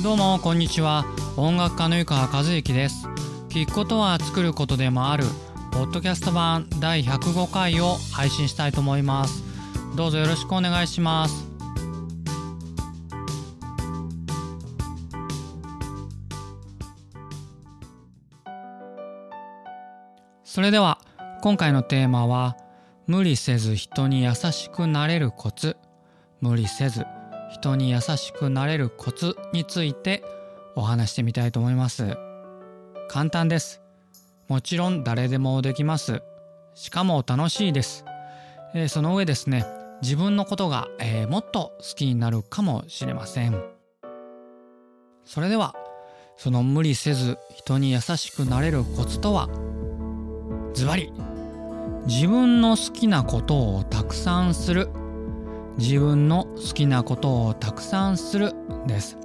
どうもこんにちは。音楽家の湯川和之です。聞くことは作ることでもあるポッドキャスト版第105回を配信したいと思います。どうぞよろしくお願いします。それでは今回のテーマは無理せず人に優しくなれるコツ。無理せず。人に優しくなれるコツについてお話してみたいと思います。簡単です。もちろん誰でもできます。しかも楽しいです、えー、その上ですね。自分のことが、えー、もっと好きになるかもしれません。それではその無理せず人に優しくなれるコツとは？ズバリ自分の好きなことをたくさんする自分の好きなことをたくさんするです。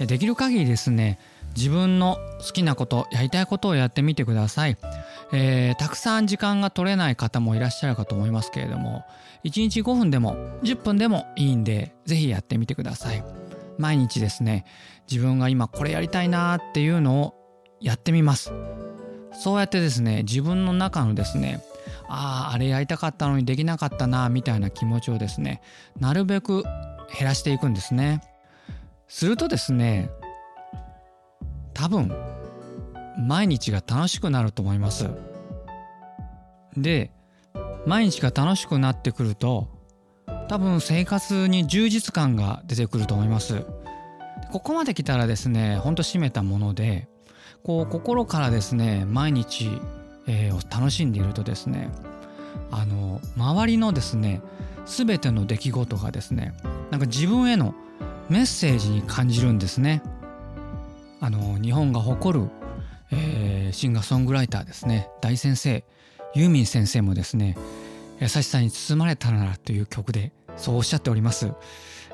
できる限りですね自分の好きなことやりたいことをやってみてください、えー、たくさん時間が取れない方もいらっしゃるかと思いますけれども1日5分でも10分でもいいんで是非やってみてください。毎日ですね自分が今これやりたいなっていうのをやってみます。そうやってですね自分の中のですねあああれやりたかったのにできなかったなみたいな気持ちをですねなるべく減らしていくんですね。するとですね多分毎日が楽しくなると思います。で毎日が楽しくなってくると多分生活に充実感が出てくると思います。ここまで来たらですねほんと締めたものでこう心からですね毎日えー、を楽しんでいるとですねあの周りのですね全ての出来事がですねなんか自分へのメッセージに感じるんですね。あの日本が誇る、えー、シンガーソングライターですね大先生ユーミン先生もですね「優しさに包まれたなら」という曲でそうおっしゃっております。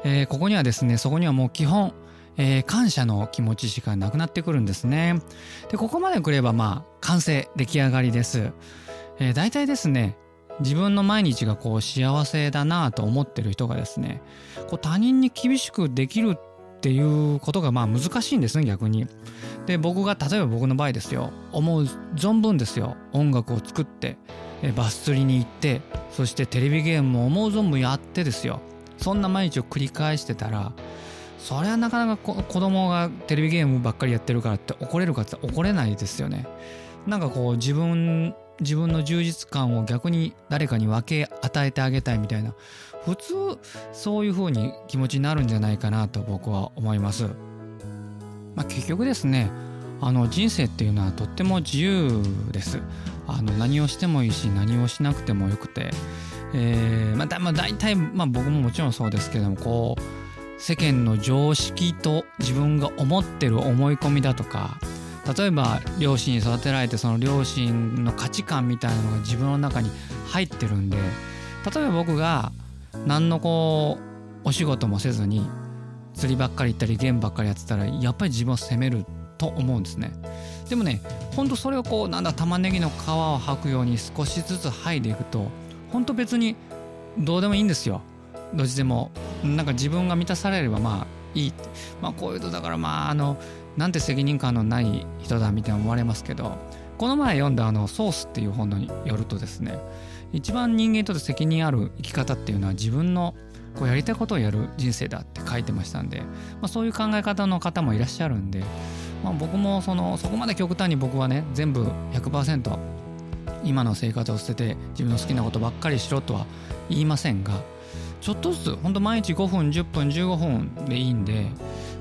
えー、ここにはですねそこにはもう基本えー、感謝の気持ちしかなくなってくるんですね。で、ここまで来ればまあ完成、出来上がりです。えー、大体ですね、自分の毎日がこう幸せだなと思ってる人がですね、こう他人に厳しくできるっていうことがまあ難しいんですね、逆に。で、僕が、例えば僕の場合ですよ、思う存分ですよ、音楽を作って、えバス釣りに行って、そしてテレビゲームも思う存分やってですよ、そんな毎日を繰り返してたら、それはなかなか子供がテレビゲームばっかりやってるからって怒れるかって怒れないですよね。なんかこう自分自分の充実感を逆に誰かに分け与えてあげたいみたいな普通そういう風に気持ちになるんじゃないかなと僕は思います。まあ、結局ですねあの人生っていうのはとっても自由です。あの何をしてもいいし何をしなくてもよくて、えーまあ、だまあ大体、まあ、僕ももちろんそうですけどもこう世間の常識と自分が思ってる思い込みだとか例えば両親に育てられてその両親の価値観みたいなのが自分の中に入ってるんで例えば僕が何のこうお仕事もせずに釣りばっかり行ったりゲームばっかりやってたらやっぱり自分を責めると思うんですね。でもねほんとそれをこうなんだ玉ねぎの皮を剥くように少しずつ剥いでいくとほんと別にどうでもいいんですよ。どっちでもなんか自分が満たされればまあいい。まあこういうとだからまああのなんて責任感のない人だみたいに思われますけどこの前読んだあの「ソース」っていう本によるとですね一番人間にとって責任ある生き方っていうのは自分のこうやりたいことをやる人生だって書いてましたんで、まあ、そういう考え方の方もいらっしゃるんで、まあ、僕もそのそこまで極端に僕はね全部100%今の生活を捨てて自分の好きなことばっかりしろとは言いませんがちょっとずつほんと毎日5分10分15分でいいんで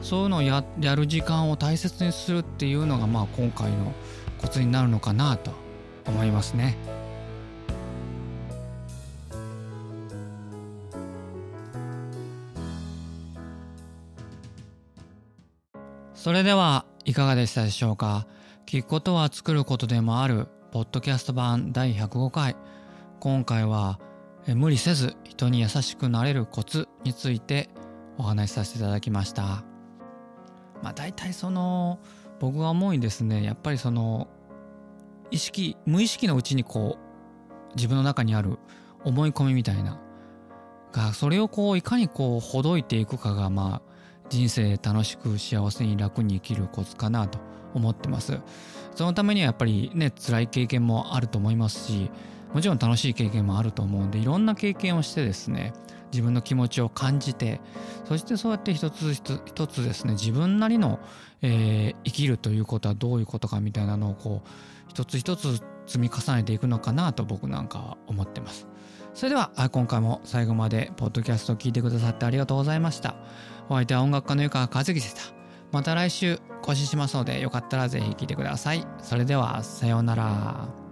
そういうのをややる時間を大切にするっていうのがまあ今回のコツになるのかなと思いますね。それではいかがでしたでしょうか？聞くことは作ることでもあるポッドキャスト版第105回今回は無理せず人に優しくなれるコツについてお話しさせていただきました。まあ大体その僕が思うにですねやっぱりその意識無意識のうちにこう自分の中にある思い込みみたいながそれをこういかにこうほどいていくかがまあ人生楽しく幸せに楽に生きるコツかなと思ってますそのためにはやっぱりね辛い経験もあると思いますしもちろん楽しい経験もあると思うんでいろんな経験をしてですね自分の気持ちを感じてそしてそうやって一つ一つですね自分なりの、えー、生きるということはどういうことかみたいなのをこう一つ一つ積み重ねていくのかなと僕なんかは思ってます。それでは今回も最後までポッドキャストを聞いてくださってありがとうございました。お相手は音楽家の湯川和樹でした。また来週更新しますのでよかったらぜひ聴いてください。それではさようなら。